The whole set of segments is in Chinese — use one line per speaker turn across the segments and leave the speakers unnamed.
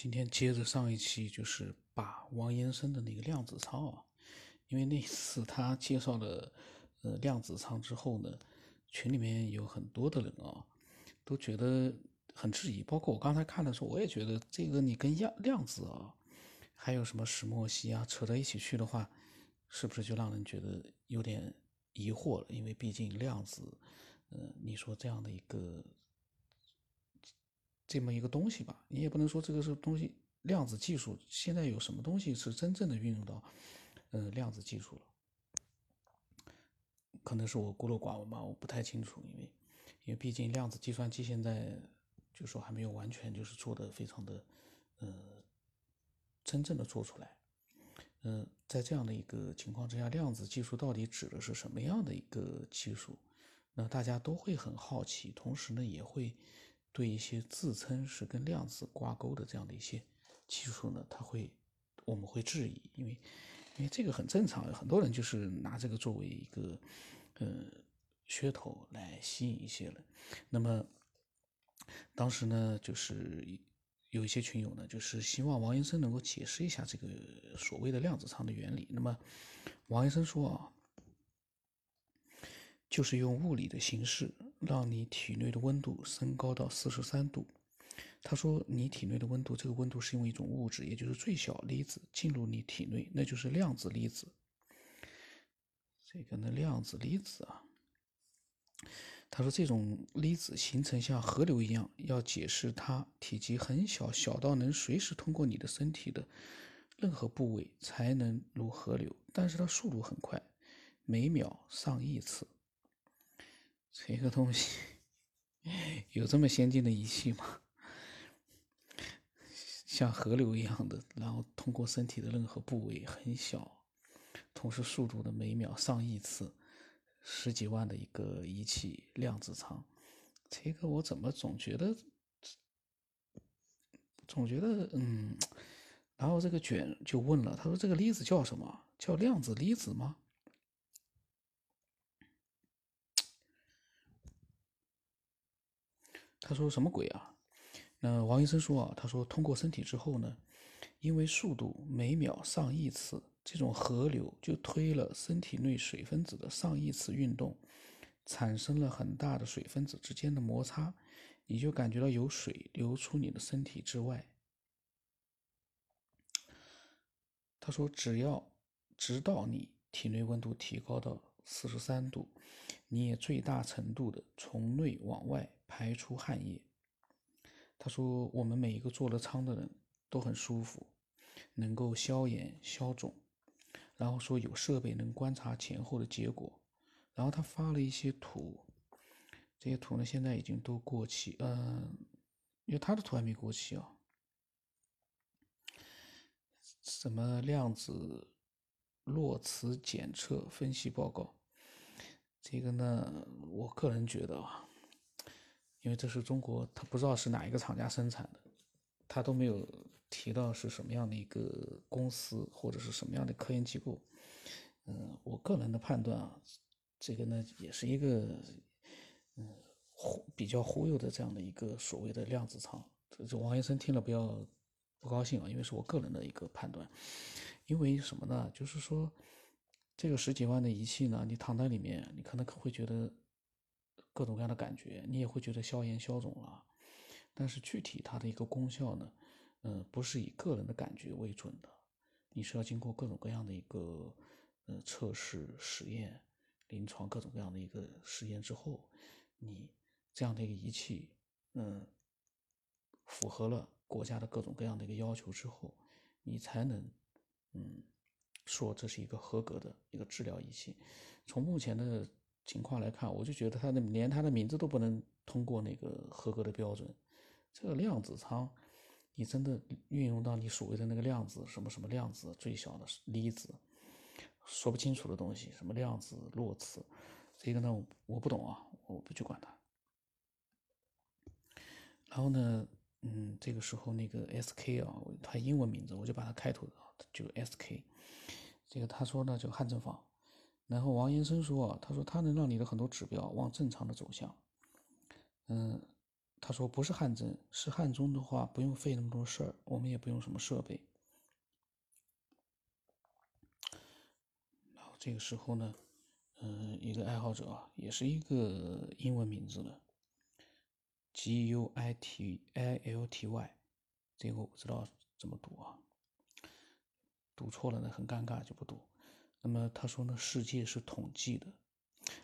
今天接着上一期，就是把王延生的那个量子仓啊，因为那次他介绍了呃量子仓之后呢，群里面有很多的人啊，都觉得很质疑，包括我刚才看的时候，我也觉得这个你跟量量子啊，还有什么石墨烯啊扯在一起去的话，是不是就让人觉得有点疑惑了？因为毕竟量子，呃，你说这样的一个。这么一个东西吧，你也不能说这个是东西。量子技术现在有什么东西是真正的运用到，呃，量子技术了？可能是我孤陋寡闻吧，我不太清楚。因为，因为毕竟量子计算机现在就说还没有完全就是做的非常的，呃，真正的做出来。嗯，在这样的一个情况之下，量子技术到底指的是什么样的一个技术？那大家都会很好奇，同时呢，也会。对一些自称是跟量子挂钩的这样的一些技术呢，他会我们会质疑，因为因为这个很正常，很多人就是拿这个作为一个呃噱头来吸引一些人。那么当时呢，就是有一些群友呢，就是希望王医生能够解释一下这个所谓的量子舱的原理。那么王医生说啊。就是用物理的形式，让你体内的温度升高到四十三度。他说，你体内的温度，这个温度是用一种物质，也就是最小粒子进入你体内，那就是量子粒子。这个呢，量子粒子啊，他说这种粒子形成像河流一样，要解释它体积很小，小到能随时通过你的身体的任何部位才能如河流，但是它速度很快，每秒上亿次。这个东西有这么先进的仪器吗？像河流一样的，然后通过身体的任何部位很小，同时速度的每秒上亿次，十几万的一个仪器量子舱，这个我怎么总觉得，总觉得嗯，然后这个卷就问了，他说这个粒子叫什么？叫量子粒子吗？他说什么鬼啊？那王医生说啊，他说通过身体之后呢，因为速度每秒上亿次，这种河流就推了身体内水分子的上亿次运动，产生了很大的水分子之间的摩擦，你就感觉到有水流出你的身体之外。他说，只要直到你体内温度提高到四十三度，你也最大程度的从内往外。排出汗液。他说：“我们每一个做了舱的人都很舒服，能够消炎消肿。然后说有设备能观察前后的结果。然后他发了一些图，这些图呢现在已经都过期。嗯，因为他的图还没过期啊。什么量子洛茨检测分析报告？这个呢，我个人觉得啊。”因为这是中国，他不知道是哪一个厂家生产的，他都没有提到是什么样的一个公司或者是什么样的科研机构。嗯，我个人的判断啊，这个呢也是一个嗯忽比较忽悠的这样的一个所谓的量子舱。这王医生听了不要不高兴啊，因为是我个人的一个判断。因为什么呢？就是说这个十几万的仪器呢，你躺在里面，你可能会觉得。各种各样的感觉，你也会觉得消炎消肿了，但是具体它的一个功效呢，呃，不是以个人的感觉为准的，你是要经过各种各样的一个呃测试、实验、临床各种各样的一个实验之后，你这样的一个仪器，嗯，符合了国家的各种各样的一个要求之后，你才能嗯说这是一个合格的一个治疗仪器。从目前的。情况来看，我就觉得他的连他的名字都不能通过那个合格的标准。这个量子舱，你真的运用到你所谓的那个量子什么什么量子最小的粒子，说不清楚的东西，什么量子洛茨，这个呢我不懂啊，我不去管它。然后呢，嗯，这个时候那个 SK 啊，它英文名字我就把它开头的就 SK，这个他说呢就汉正坊。然后王延生说：“，他说他能让你的很多指标往正常的走向。嗯，他说不是汗蒸，是汗蒸的话不用费那么多事儿，我们也不用什么设备。然后这个时候呢，嗯，一个爱好者啊，也是一个英文名字了，G U I T I L T Y，这个我不知道怎么读啊，读错了呢很尴尬就不读。那么他说呢，世界是统计的。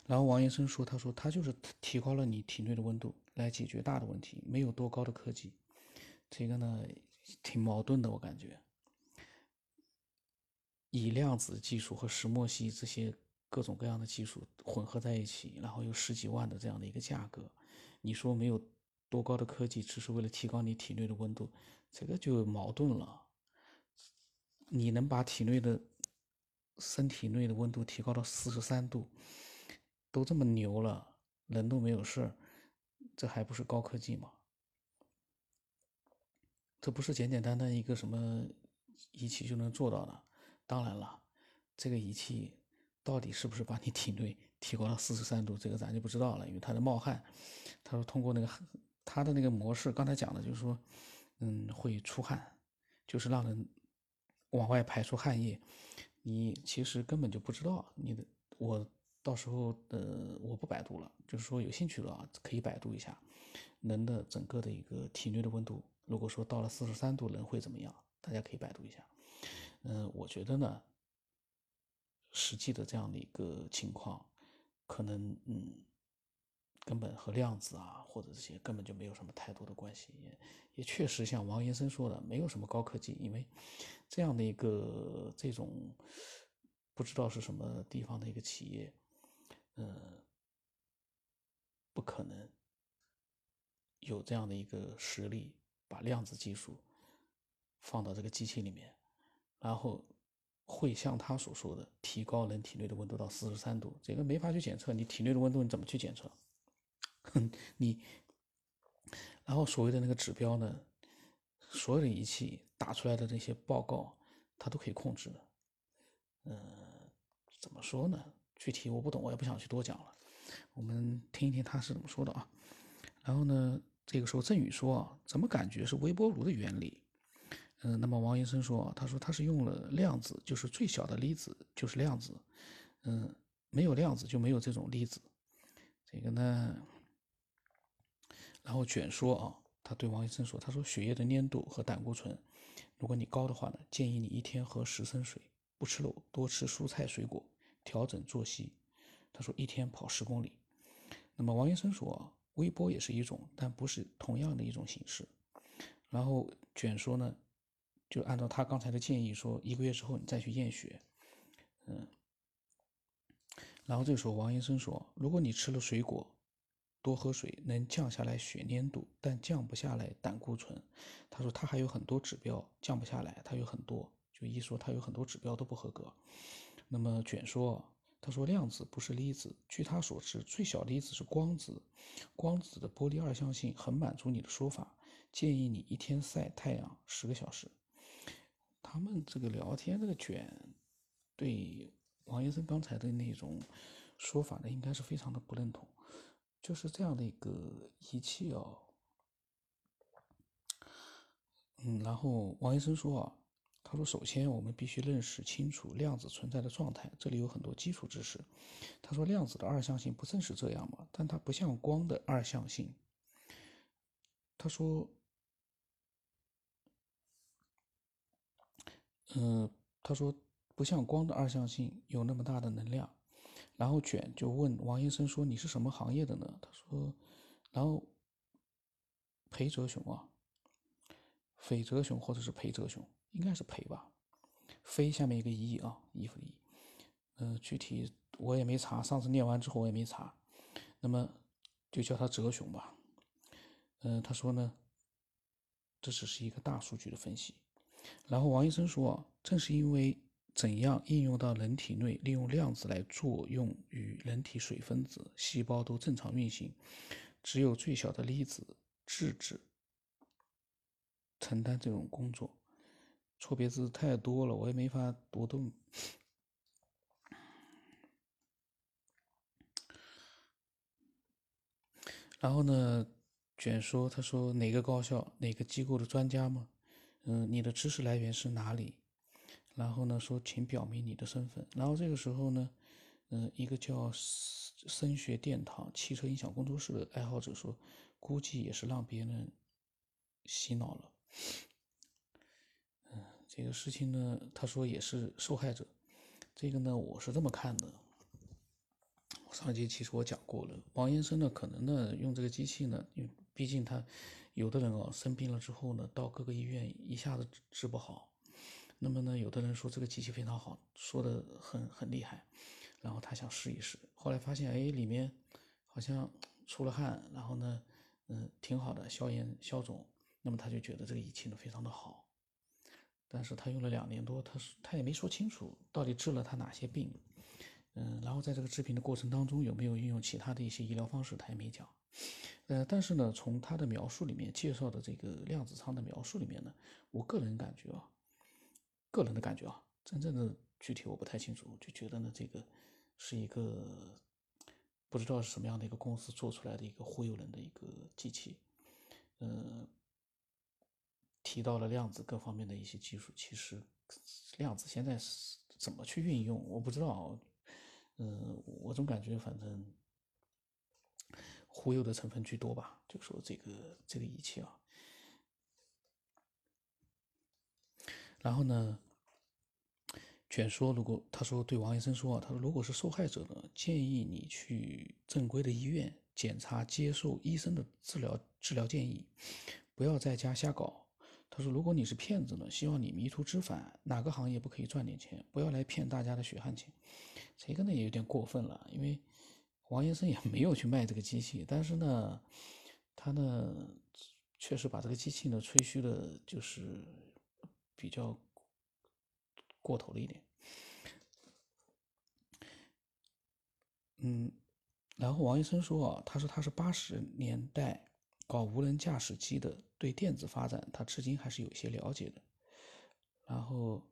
然后王医生说：“他说他就是提高了你体内的温度来解决大的问题，没有多高的科技。这个呢挺矛盾的，我感觉。以量子技术和石墨烯这些各种各样的技术混合在一起，然后有十几万的这样的一个价格，你说没有多高的科技，只是为了提高你体内的温度，这个就矛盾了。你能把体内的身体内的温度提高到四十三度？”都这么牛了，人都没有事，这还不是高科技吗？这不是简简单单一个什么仪器就能做到的。当然了，这个仪器到底是不是把你体内提高到四十三度，这个咱就不知道了，因为它在冒汗。他说通过那个他的那个模式，刚才讲的就是说，嗯，会出汗，就是让人往外排出汗液。你其实根本就不知道你的我。到时候，呃，我不百度了，就是说有兴趣的啊，可以百度一下，人的整个的一个体内的温度，如果说到了四十三度，人会怎么样？大家可以百度一下。嗯，我觉得呢，实际的这样的一个情况，可能嗯，根本和量子啊或者这些根本就没有什么太多的关系，也也确实像王医生说的，没有什么高科技，因为这样的一个这种不知道是什么地方的一个企业。呃，不可能有这样的一个实力，把量子技术放到这个机器里面，然后会像他所说的提高人体内的温度到四十三度，这个没法去检测。你体内的温度你怎么去检测？你，然后所谓的那个指标呢，所有的仪器打出来的这些报告，它都可以控制的。嗯，怎么说呢？具体我不懂，我也不想去多讲了。我们听一听他是怎么说的啊。然后呢，这个时候郑宇说，怎么感觉是微波炉的原理？嗯，那么王医生说，他说他是用了量子，就是最小的粒子就是量子。嗯，没有量子就没有这种粒子。这个呢，然后卷说啊，他对王医生说，他说血液的粘度和胆固醇，如果你高的话呢，建议你一天喝十升水，不吃肉，多吃蔬菜水果。调整作息，他说一天跑十公里。那么王医生说，微波也是一种，但不是同样的一种形式。然后卷说呢，就按照他刚才的建议说，一个月之后你再去验血，嗯。然后这个时候王医生说，如果你吃了水果，多喝水能降下来血粘度，但降不下来胆固醇。他说他还有很多指标降不下来，他有很多，就一说他有很多指标都不合格。那么卷说，他说量子不是粒子。据他所知，最小粒子是光子。光子的波粒二象性很满足你的说法，建议你一天晒太阳十个小时。他们这个聊天这个卷，对王医生刚才的那种说法呢，应该是非常的不认同。就是这样的一个仪器哦，嗯，然后王医生说啊。他说：“首先，我们必须认识清楚量子存在的状态，这里有很多基础知识。”他说：“量子的二象性不正是这样吗？但它不像光的二象性。”他说：“嗯，他说不像光的二象性有那么大的能量。”然后卷就问王医生说：“你是什么行业的呢？”他说：“然后裴泽雄啊，斐泽雄或者是裴泽雄。”应该是裴吧，飞下面一个一啊，衣服的衣，嗯，具体我也没查，上次念完之后我也没查，那么就叫他哲雄吧，嗯，他说呢，这只是一个大数据的分析，然后王医生说，正是因为怎样应用到人体内，利用量子来作用于人体水分子、细胞都正常运行，只有最小的粒子质子承担这种工作。错别字太多了，我也没法读懂。然后呢，卷说：“他说哪个高校、哪个机构的专家吗？嗯，你的知识来源是哪里？然后呢，说请表明你的身份。然后这个时候呢，嗯，一个叫声学殿堂汽车音响工作室的爱好者说，估计也是让别人洗脑了。嗯，这个事情呢，他说也是受害者。这个呢，我是这么看的。上一节其实我讲过了，王延生呢，可能呢用这个机器呢，因为毕竟他有的人哦生病了之后呢，到各个医院一下子治不好，那么呢，有的人说这个机器非常好，说的很很厉害，然后他想试一试，后来发现哎里面好像出了汗，然后呢，嗯挺好的，消炎消肿，那么他就觉得这个仪器呢非常的好，但是他用了两年多，他他也没说清楚到底治了他哪些病。嗯，然后在这个治病的过程当中，有没有运用其他的一些医疗方式，他也没讲。呃，但是呢，从他的描述里面介绍的这个量子舱的描述里面呢，我个人感觉啊，个人的感觉啊，真正的具体我不太清楚，就觉得呢，这个是一个不知道是什么样的一个公司做出来的一个忽悠人的一个机器。嗯，提到了量子各方面的一些技术，其实量子现在是怎么去运用，我不知道。嗯，我总感觉反正忽悠的成分居多吧。就说这个这个仪器啊，然后呢，卷说如果他说对王医生说，他说如果是受害者呢，建议你去正规的医院检查，接受医生的治疗治疗建议，不要在家瞎搞。他说如果你是骗子呢，希望你迷途知返，哪个行业不可以赚点钱？不要来骗大家的血汗钱。这个呢也有点过分了，因为王先生也没有去卖这个机器，但是呢，他呢确实把这个机器呢吹嘘的，就是比较过头了一点。嗯，然后王医生说啊，他说他是八十年代搞无人驾驶机的，对电子发展他至今还是有些了解的，然后。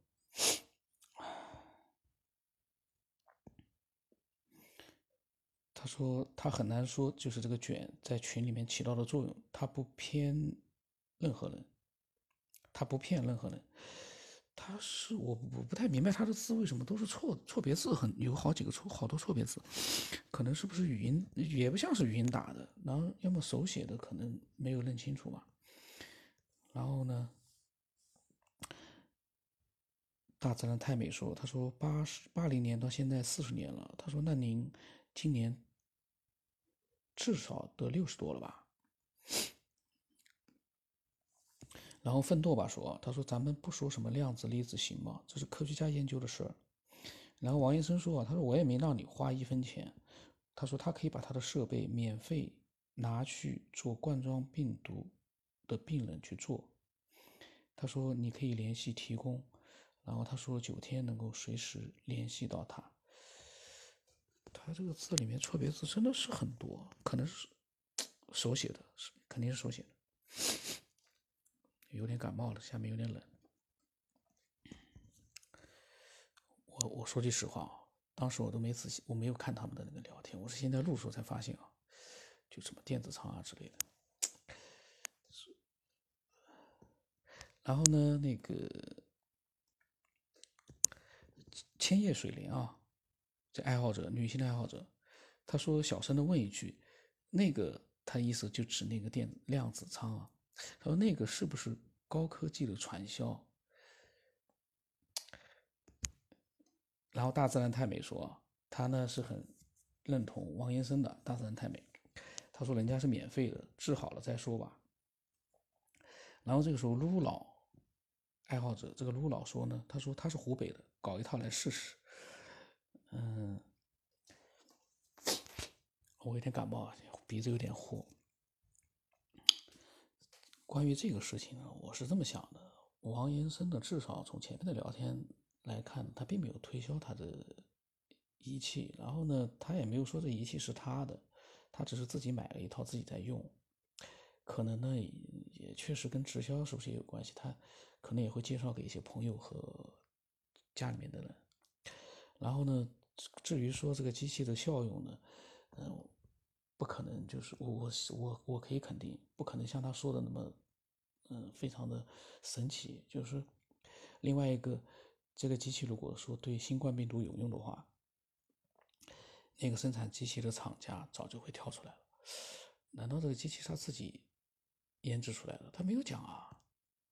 他说他很难说，就是这个卷在群里面起到的作用，他不偏任何人，他不骗任何人，他是我我不太明白他的字为什么都是错错别字，很有好几个错好多错别字，可能是不是语音也不像是语音打的，然后要么手写的可能没有认清楚嘛，然后呢，大自然太美说，他说八十八零年到现在四十年了，他说那您今年。至少得六十多了吧。然后奋斗吧说，他说咱们不说什么量子粒子行吗？这是科学家研究的事儿。然后王医生说，他说我也没让你花一分钱。他说他可以把他的设备免费拿去做冠状病毒的病人去做。他说你可以联系提供。然后他说九天能够随时联系到他。他这个字里面错别字真的是很多，可能是手写的，是肯定是手写的。有点感冒了，下面有点冷。我我说句实话啊，当时我都没仔细，我没有看他们的那个聊天，我是现在录时候才发现啊，就什么电子仓啊之类的。然后呢，那个千叶水莲啊。这爱好者，女性的爱好者，他说小声的问一句：“那个，他意思就指那个电量子仓啊。”他说：“那个是不是高科技的传销？”然后大自然太美说：“他呢是很认同王延生的。”大自然太美，他说：“人家是免费的，治好了再说吧。”然后这个时候，撸老爱好者，这个撸老说呢：“他说他是湖北的，搞一套来试试。”嗯，我有点感冒，鼻子有点糊。关于这个事情呢，我是这么想的：王延生呢至少从前面的聊天来看，他并没有推销他的仪器，然后呢，他也没有说这仪器是他的，他只是自己买了一套自己在用。可能呢，也确实跟直销是不是也有关系？他可能也会介绍给一些朋友和家里面的人，然后呢。至于说这个机器的效用呢，嗯，不可能，就是我我我我可以肯定，不可能像他说的那么，嗯，非常的神奇。就是另外一个，这个机器如果说对新冠病毒有用的话，那个生产机器的厂家早就会跳出来了。难道这个机器他自己研制出来的？他没有讲啊，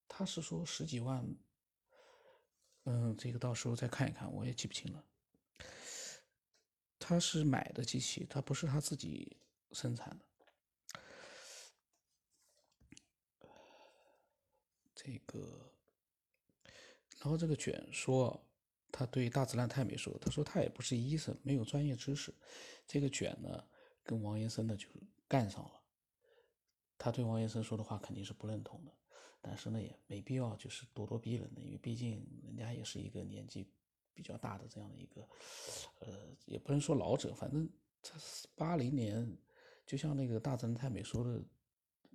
他是说十几万。嗯，这个到时候再看一看，我也记不清了。他是买的机器，他不是他自己生产的。这个，然后这个卷说，他对大自然太美说，他说他也不是医生，没有专业知识。这个卷呢，跟王延生呢就干上了。他对王延生说的话肯定是不认同的。但是呢，也没必要就是咄咄逼人的，因为毕竟人家也是一个年纪比较大的这样的一个，呃，也不能说老者，反正他八零年，就像那个大自然太美说的，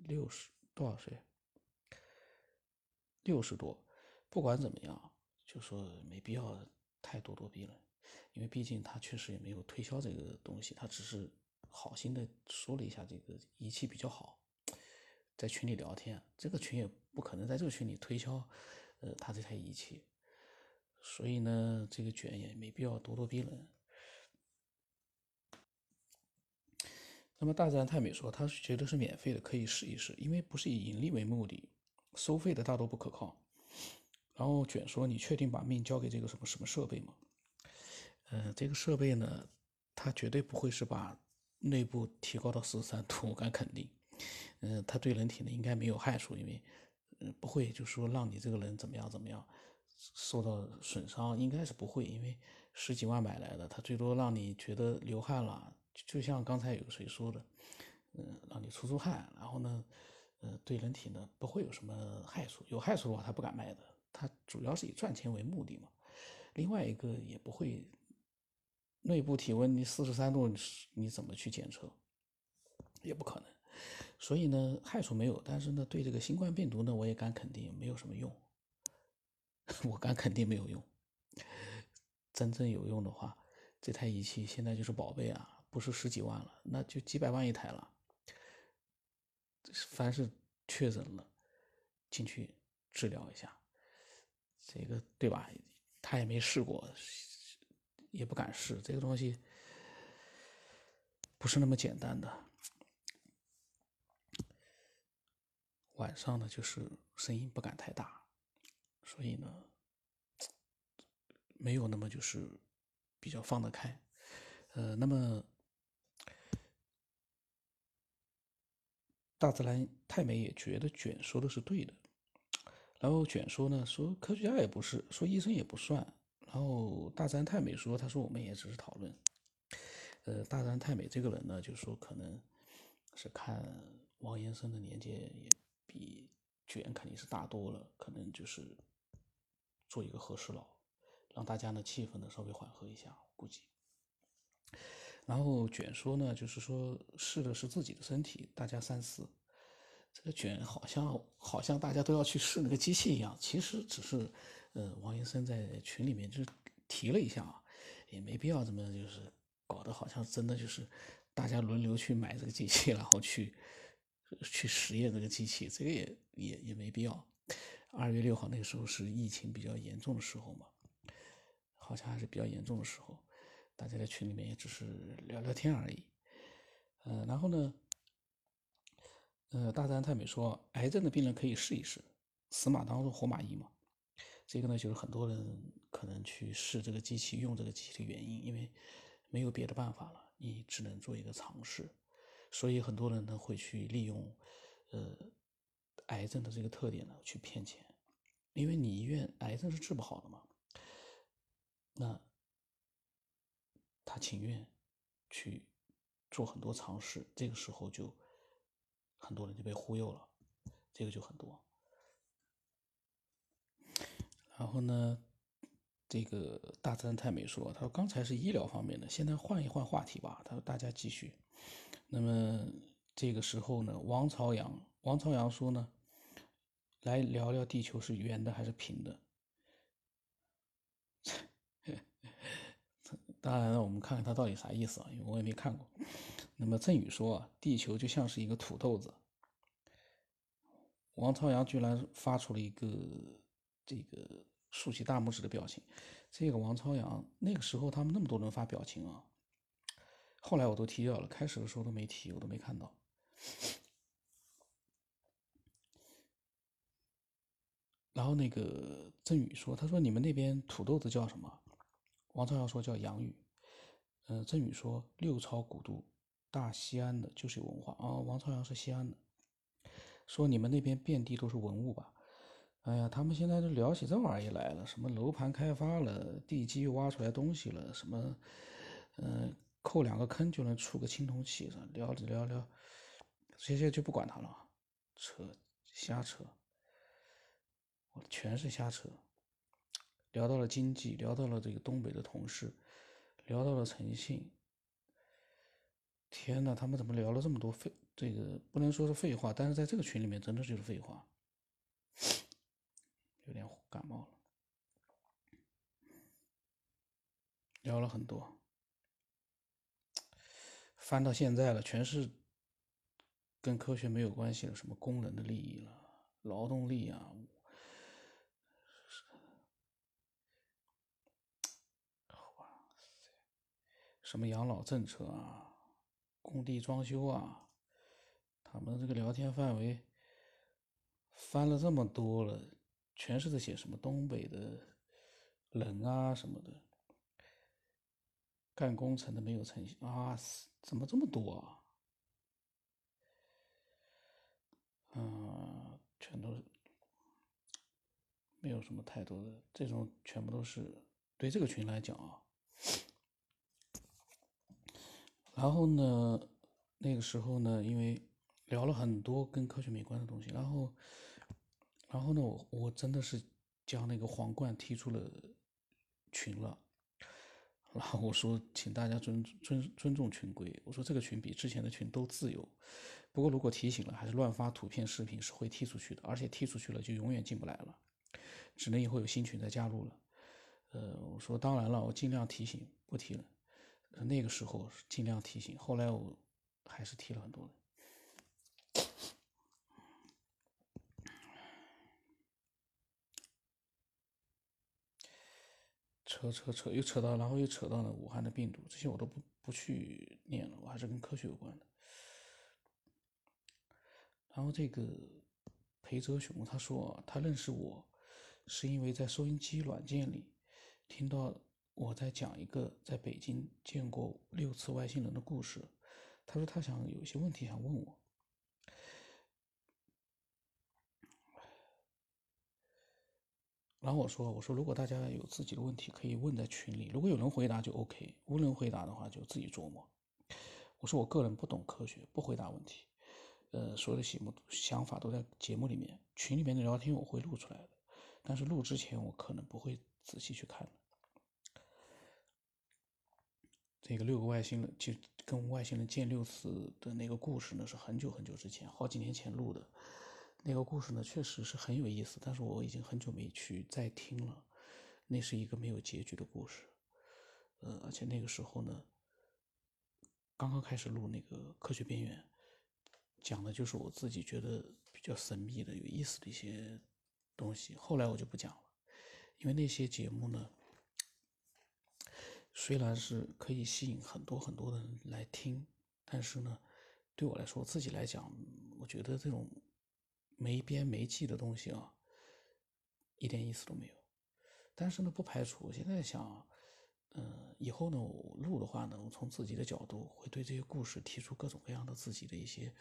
六十多少岁？六十多，不管怎么样，就说没必要太咄咄逼人，因为毕竟他确实也没有推销这个东西，他只是好心的说了一下这个仪器比较好。在群里聊天，这个群也不可能在这个群里推销，呃，他这台仪器，所以呢，这个卷也没必要咄咄逼人。那么大自然太美说，他觉得是免费的，可以试一试，因为不是以盈利为目的，收费的大多不可靠。然后卷说，你确定把命交给这个什么什么设备吗？呃，这个设备呢，它绝对不会是把内部提高到四十三度，我敢肯定。嗯，它对人体呢应该没有害处，因为，嗯，不会就说让你这个人怎么样怎么样，受到损伤应该是不会，因为十几万买来的，它最多让你觉得流汗了，就像刚才有谁说的，嗯，让你出出汗，然后呢，呃，对人体呢不会有什么害处，有害处的话他不敢卖的，他主要是以赚钱为目的嘛。另外一个也不会，内部体温你四十三度，你怎么去检测，也不可能。所以呢，害处没有，但是呢，对这个新冠病毒呢，我也敢肯定没有什么用。我敢肯定没有用。真正有用的话，这台仪器现在就是宝贝啊，不是十几万了，那就几百万一台了。凡是确诊了，进去治疗一下，这个对吧？他也没试过，也不敢试，这个东西不是那么简单的。晚上呢，就是声音不敢太大，所以呢，没有那么就是比较放得开。呃，那么大自然太美也觉得卷说的是对的，然后卷说呢，说科学家也不是，说医生也不算，然后大自然太美说，他说我们也只是讨论。呃，大自然太美这个人呢，就说可能是看王延生的年纪也。比卷肯定是大多了，可能就是做一个和事佬，让大家呢气氛呢稍微缓和一下，估计。然后卷说呢，就是说试的是自己的身体，大家三思。这个卷好像好像大家都要去试那个机器一样，其实只是呃王医生在群里面就是提了一下啊，也没必要这么就是搞得好像真的就是大家轮流去买这个机器，然后去。去实验这个机器，这个也也也没必要。二月六号那个时候是疫情比较严重的时候嘛，好像还是比较严重的时候，大家在群里面也只是聊聊天而已。呃，然后呢，呃，大自然太美说，癌症的病人可以试一试，死马当做活马医嘛。这个呢，就是很多人可能去试这个机器，用这个机器的原因，因为没有别的办法了，你只能做一个尝试。所以很多人呢会去利用，呃，癌症的这个特点呢去骗钱，因为你医院癌症是治不好的嘛，那情愿去做很多尝试，这个时候就很多人就被忽悠了，这个就很多。然后呢，这个大自然太美说，他说刚才是医疗方面的，现在换一换话题吧，他说大家继续。那么这个时候呢，王朝阳，王朝阳说呢，来聊聊地球是圆的还是平的。当然了，我们看看他到底啥意思啊？因为我也没看过。那么郑宇说啊，地球就像是一个土豆子。王朝阳居然发出了一个这个竖起大拇指的表情。这个王朝阳那个时候他们那么多人发表情啊，后来我都踢掉了，开始的时候都没踢，我都没看到。然后那个郑宇说：“他说你们那边土豆子叫什么？”王朝阳说叫洋芋。嗯，郑宇说六朝古都。大西安的就是有文化啊！王朝阳是西安的，说你们那边遍地都是文物吧？哎呀，他们现在都聊起这玩意来了，什么楼盘开发了，地基挖出来东西了，什么，嗯，扣两个坑就能出个青铜器，聊着聊聊，这些就不管他了，扯，瞎扯，我全是瞎扯。聊到了经济，聊到了这个东北的同事，聊到了诚信。天呐，他们怎么聊了这么多废？这个不能说是废话，但是在这个群里面真的就是废话，有点感冒了。聊了很多，翻到现在了，全是跟科学没有关系了，什么工人的利益了，劳动力啊，什么养老政策啊？工地装修啊，他们这个聊天范围翻了这么多了，全是在写什么东北的人啊什么的，干工程的没有诚信啊，怎么这么多啊？嗯，全都是没有什么太多的，这种全部都是对这个群来讲啊。然后呢，那个时候呢，因为聊了很多跟科学没关的东西，然后，然后呢，我我真的是将那个皇冠踢出了群了，然后我说，请大家尊尊尊重群规，我说这个群比之前的群都自由，不过如果提醒了还是乱发图片视频是会踢出去的，而且踢出去了就永远进不来了，只能以后有新群再加入了，呃，我说当然了，我尽量提醒，不提了。那个时候尽量提醒，后来我还是提了很多人。扯扯扯，又扯到，然后又扯到了武汉的病毒，这些我都不不去念了，我还是跟科学有关的。然后这个裴泽雄他说，他认识我是因为在收音机软件里听到。我在讲一个在北京见过六次外星人的故事。他说他想有一些问题想问我，然后我说我说如果大家有自己的问题可以问在群里，如果有人回答就 OK，无人回答的话就自己琢磨。我说我个人不懂科学，不回答问题。呃，所有的节目想法都在节目里面，群里面的聊天我会录出来的，但是录之前我可能不会仔细去看。这个六个外星人就跟外星人见六次的那个故事呢，是很久很久之前，好几年前录的。那个故事呢，确实是很有意思，但是我已经很久没去再听了。那是一个没有结局的故事，呃，而且那个时候呢，刚刚开始录那个科学边缘，讲的就是我自己觉得比较神秘的、有意思的一些东西。后来我就不讲了，因为那些节目呢。虽然是可以吸引很多很多的人来听，但是呢，对我来说，自己来讲，我觉得这种没边没际的东西啊，一点意思都没有。但是呢，不排除我现在想，嗯，以后呢，我录的话呢，我从自己的角度会对这些故事提出各种各样的自己的一些，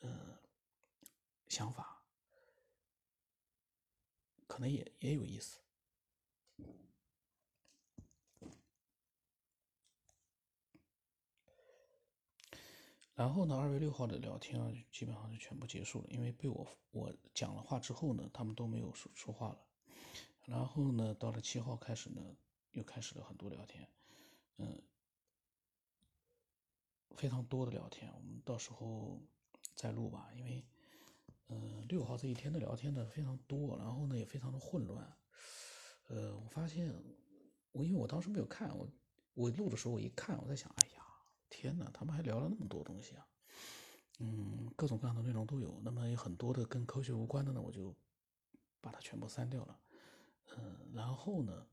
呃，想法，可能也也有意思。然后呢，二月六号的聊天啊，基本上就全部结束了，因为被我我讲了话之后呢，他们都没有说说话了。然后呢，到了七号开始呢，又开始了很多聊天，嗯，非常多的聊天，我们到时候再录吧，因为嗯，六号这一天的聊天呢非常多，然后呢也非常的混乱。呃，我发现我因为我当时没有看，我我录的时候我一看，我在想，哎呀。天呐，他们还聊了那么多东西啊！嗯，各种各样的内容都有。那么有很多的跟科学无关的呢，我就把它全部删掉了。嗯，然后呢，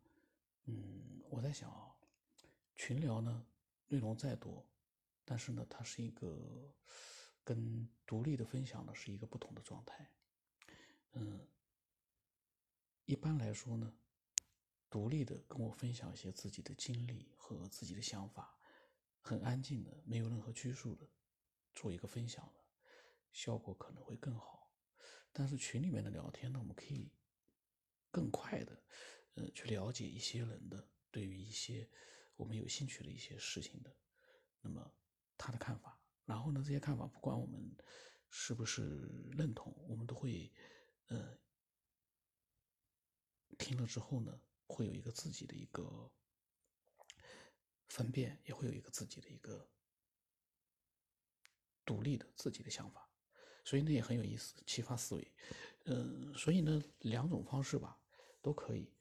嗯，我在想啊，群聊呢，内容再多，但是呢，它是一个跟独立的分享呢是一个不同的状态。嗯，一般来说呢。独立的跟我分享一些自己的经历和自己的想法，很安静的，没有任何拘束的，做一个分享的，效果可能会更好。但是群里面的聊天呢，我们可以更快的，呃，去了解一些人的对于一些我们有兴趣的一些事情的，那么他的看法，然后呢，这些看法不管我们是不是认同，我们都会，呃，听了之后呢。会有一个自己的一个分辨，也会有一个自己的一个独立的自己的想法，所以呢也很有意思，启发思维。嗯，所以呢两种方式吧都可以，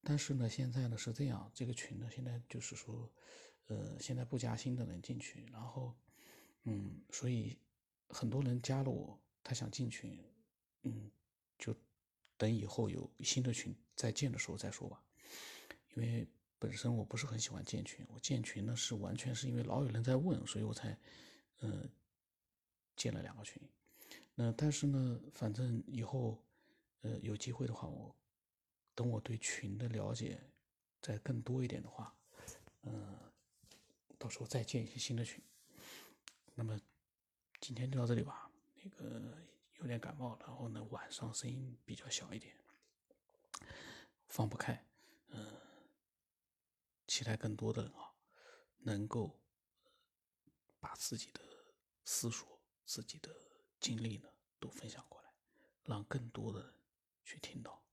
但是呢现在呢是这样，这个群呢现在就是说，呃现在不加新的人进群，然后嗯，所以很多人加了我，他想进群，嗯，就等以后有新的群再建的时候再说吧。因为本身我不是很喜欢建群，我建群呢是完全是因为老有人在问，所以我才，嗯，建了两个群。那但是呢，反正以后，呃，有机会的话，我等我对群的了解再更多一点的话，嗯，到时候再建一些新的群。那么今天就到这里吧。那个有点感冒，然后呢晚上声音比较小一点，放不开，嗯。期待更多的人啊，能够把自己的思索、自己的经历呢，都分享过来，让更多的人去听到。